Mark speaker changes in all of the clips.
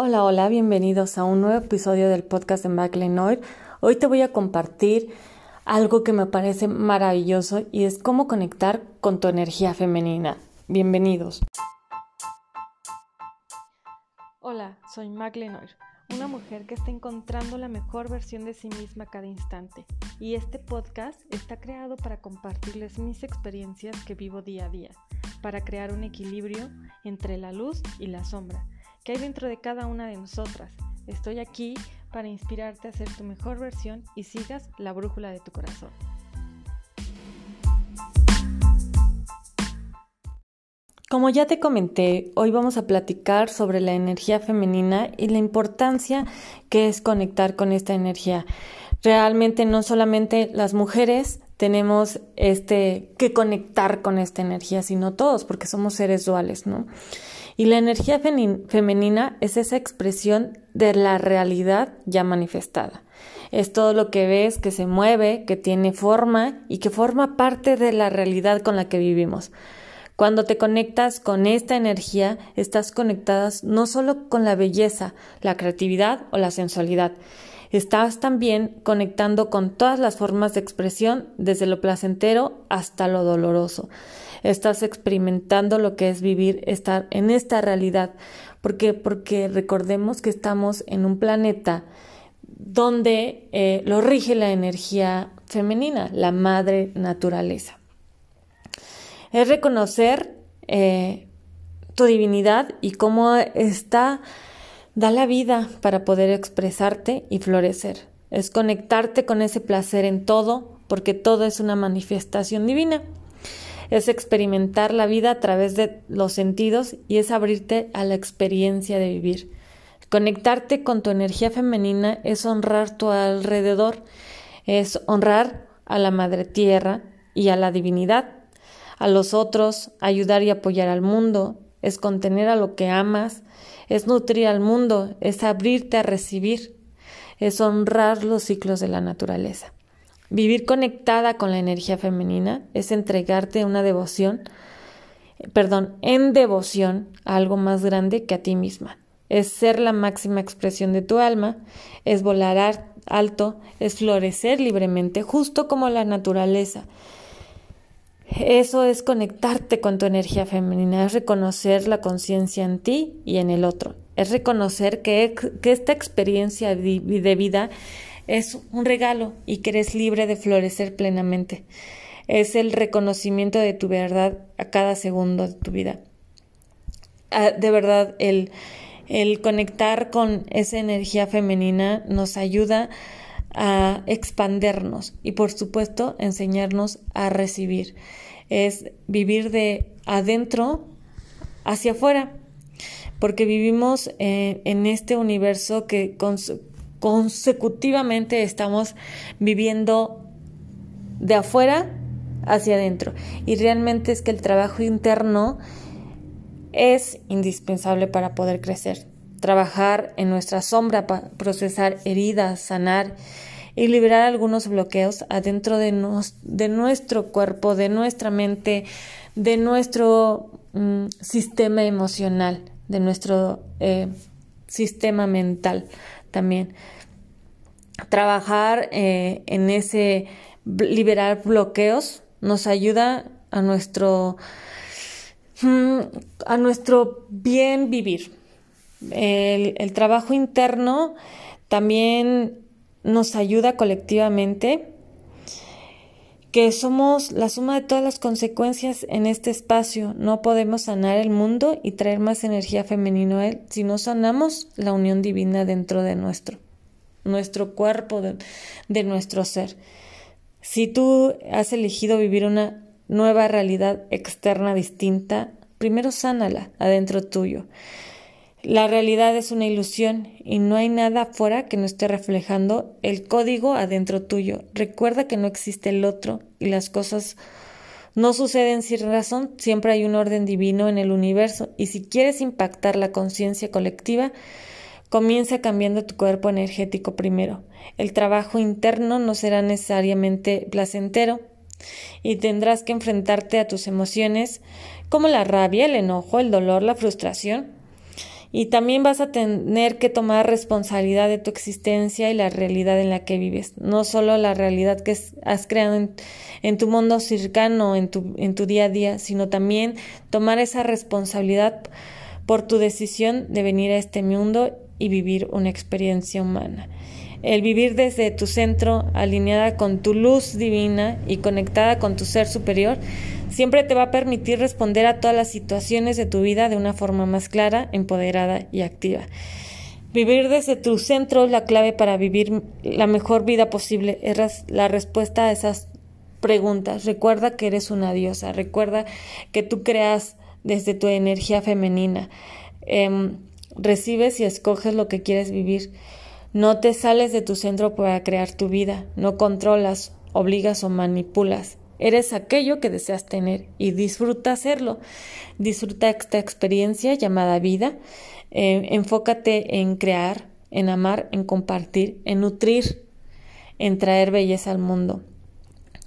Speaker 1: Hola, hola, bienvenidos a un nuevo episodio del podcast de McLean Hoy te voy a compartir algo que me parece maravilloso y es cómo conectar con tu energía femenina. Bienvenidos. Hola, soy McLean una mujer que está encontrando la mejor versión de sí misma cada instante. Y este podcast está creado para compartirles mis experiencias que vivo día a día, para crear un equilibrio entre la luz y la sombra que hay dentro de cada una de nosotras. Estoy aquí para inspirarte a ser tu mejor versión y sigas la brújula de tu corazón. Como ya te comenté, hoy vamos a platicar sobre la energía femenina y la importancia que es conectar con esta energía. Realmente no solamente las mujeres tenemos este que conectar con esta energía, sino todos, porque somos seres duales, ¿no? Y la energía femenina es esa expresión de la realidad ya manifestada. Es todo lo que ves, que se mueve, que tiene forma y que forma parte de la realidad con la que vivimos. Cuando te conectas con esta energía, estás conectadas no solo con la belleza, la creatividad o la sensualidad, estás también conectando con todas las formas de expresión, desde lo placentero hasta lo doloroso estás experimentando lo que es vivir, estar en esta realidad. ¿Por qué? Porque recordemos que estamos en un planeta donde eh, lo rige la energía femenina, la madre naturaleza. Es reconocer eh, tu divinidad y cómo está, da la vida para poder expresarte y florecer. Es conectarte con ese placer en todo, porque todo es una manifestación divina es experimentar la vida a través de los sentidos y es abrirte a la experiencia de vivir. Conectarte con tu energía femenina es honrar tu alrededor, es honrar a la Madre Tierra y a la divinidad, a los otros, ayudar y apoyar al mundo, es contener a lo que amas, es nutrir al mundo, es abrirte a recibir, es honrar los ciclos de la naturaleza. Vivir conectada con la energía femenina es entregarte una devoción, perdón, en devoción a algo más grande que a ti misma. Es ser la máxima expresión de tu alma, es volar alto, es florecer libremente, justo como la naturaleza. Eso es conectarte con tu energía femenina, es reconocer la conciencia en ti y en el otro, es reconocer que, esta experiencia de vida es un regalo y que eres libre de florecer plenamente. Es el reconocimiento de tu verdad a cada segundo de tu vida. Ah, de verdad, el, el conectar con esa energía femenina nos ayuda a expandernos y por supuesto enseñarnos a recibir. Es vivir de adentro hacia afuera, porque vivimos eh, en este universo que, consecutivamente estamos viviendo de afuera hacia adentro. Y realmente es que el trabajo interno es indispensable para poder crecer. Trabajar en nuestra sombra procesar heridas, sanar y liberar algunos bloqueos adentro de, de nuestro cuerpo, de nuestra mente, de nuestro mm, sistema emocional, de nuestro eh, sistema mental también. Trabajar eh, en ese liberar bloqueos nos ayuda a nuestro mm, a nuestro bien vivir. El, trabajo interno también nos ayuda colectivamente que somos la suma de todas las consecuencias en este espacio. No podemos sanar el mundo y traer más energía femenina a él si no sanamos la unión divina dentro de nuestro, nuestro cuerpo, de, de nuestro ser. Si tú has elegido vivir una nueva realidad externa distinta, primero sánala adentro tuyo. La realidad es una ilusión y no hay nada afuera que no esté reflejando el código adentro tuyo. Recuerda que no existe el otro y las cosas no suceden sin razón, siempre hay un orden divino en el universo y si quieres impactar la conciencia colectiva, comienza cambiando tu cuerpo energético primero. El trabajo interno no será necesariamente placentero y tendrás que enfrentarte a tus emociones como la rabia, el enojo, el dolor, la frustración y también vas a tener que tomar responsabilidad de tu existencia y la realidad en la que vives, no solo la realidad que has creado en, tu mundo cercano, en tu, en tu día a día, sino también tomar esa responsabilidad por tu decisión de venir a este mundo y vivir una experiencia humana. El vivir desde tu centro, alineada con tu luz divina y conectada con tu ser superior, siempre te va a permitir responder a todas las situaciones de tu vida de una forma más clara, empoderada y activa. Vivir desde tu centro es la clave para vivir la mejor vida posible. Es la respuesta a esas preguntas. Recuerda que eres una diosa. Recuerda que tú creas desde tu energía femenina. Em, recibes y escoges lo que quieres vivir. No te sales de tu centro para crear tu vida. No controlas, obligas o manipulas. Eres aquello que deseas tener y disfruta hacerlo. Disfruta esta experiencia llamada vida. Eh, enfócate en crear, en amar, en compartir, en nutrir, en traer belleza al mundo.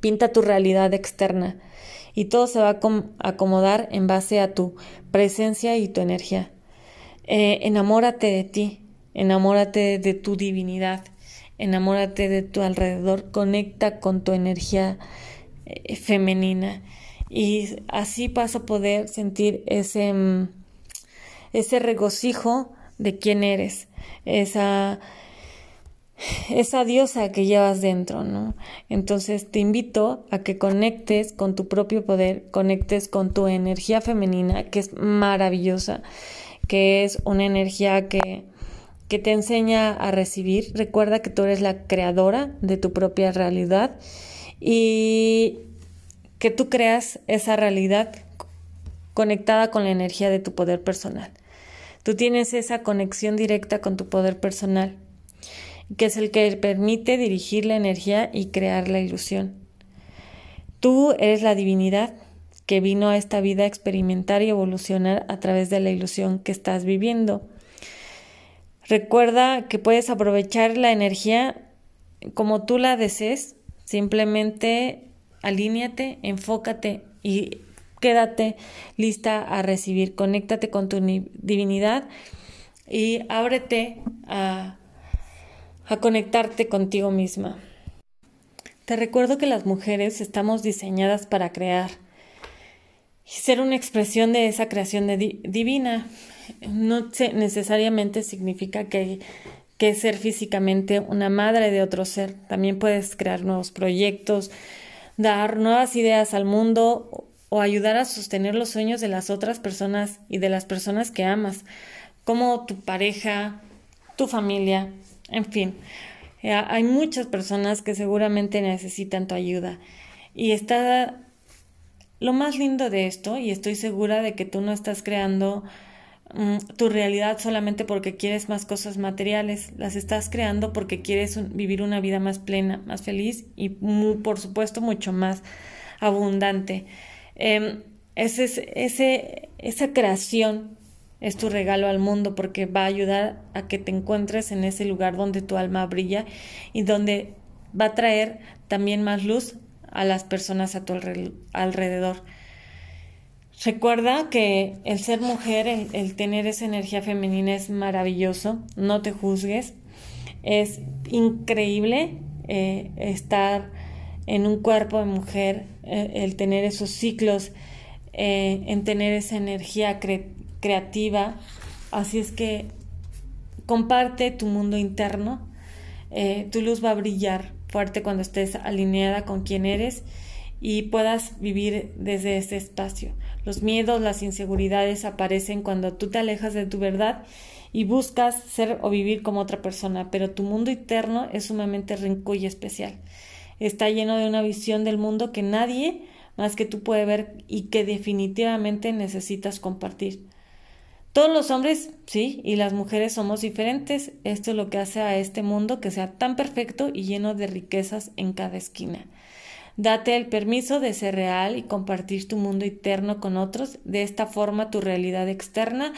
Speaker 1: Pinta tu realidad externa y todo se va a acomodar en base a tu presencia y tu energía. Eh, enamórate de ti, enamórate de tu divinidad, enamórate de tu alrededor, conecta con tu energía eh, femenina. Y así vas a poder sentir ese, mm, ese regocijo de quién eres, esa, esa diosa que llevas dentro, ¿no? Entonces te invito a que conectes con tu propio poder, conectes con tu energía femenina, que es maravillosa, que es una energía que, que te enseña a recibir. Recuerda que tú eres la creadora de tu propia realidad y que tú creas esa realidad conectada con la energía de tu poder personal. Tú tienes esa conexión directa con tu poder personal, que es el que permite dirigir la energía y crear la ilusión. Tú eres la divinidad que vino a esta vida a experimentar y evolucionar a través de la ilusión que estás viviendo. Recuerda que puedes aprovechar la energía como tú la desees Simplemente alíñate, enfócate y quédate lista a recibir. Conéctate con tu divinidad y ábrete a, a conectarte contigo misma. Te recuerdo que las mujeres estamos diseñadas para crear y ser una expresión de esa creación divina. No necesariamente significa que que ser físicamente una madre de otro ser. También puedes crear nuevos proyectos, dar nuevas ideas al mundo o ayudar a sostener los sueños de las otras personas y de las personas que amas, como tu pareja, tu familia, en fin. Eh, hay muchas personas que seguramente necesitan tu ayuda. Y está lo más lindo de esto, y estoy segura de que tú no estás creando tu realidad solamente porque quieres más cosas materiales, las estás creando porque quieres vivir una vida más plena, más feliz y por supuesto mucho más abundante. Ese, ese, esa creación es tu regalo al mundo porque va a ayudar a que te encuentres en ese lugar donde tu alma brilla y donde va a traer también más luz a las personas a tu alrededor. Recuerda que el ser mujer, el, tener esa energía femenina es maravilloso, no te juzgues, es increíble eh, estar en un cuerpo de mujer, eh, el tener esos ciclos, eh, en tener esa energía creativa, así es que comparte tu mundo interno, tu luz va a brillar fuerte cuando estés alineada con quien eres y puedas vivir desde ese espacio. Los miedos, las inseguridades aparecen cuando tú te alejas de tu verdad y buscas ser o vivir como otra persona, pero tu mundo interno es sumamente rico y especial. Está lleno de una visión del mundo que nadie más que tú puede ver y que definitivamente necesitas compartir. Todos los hombres, sí, y las mujeres somos diferentes. Esto es lo que hace a este mundo que sea tan perfecto y lleno de riquezas en cada esquina. Date el permiso de ser real y compartir tu mundo interno con otros. De esta forma tu realidad externa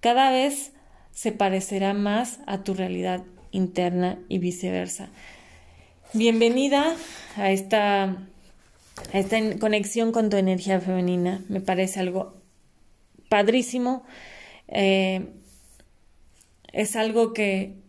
Speaker 1: cada vez se parecerá más a tu realidad interna y viceversa. Bienvenida a esta, conexión con tu energía femenina. Me parece algo padrísimo. Eh, es algo que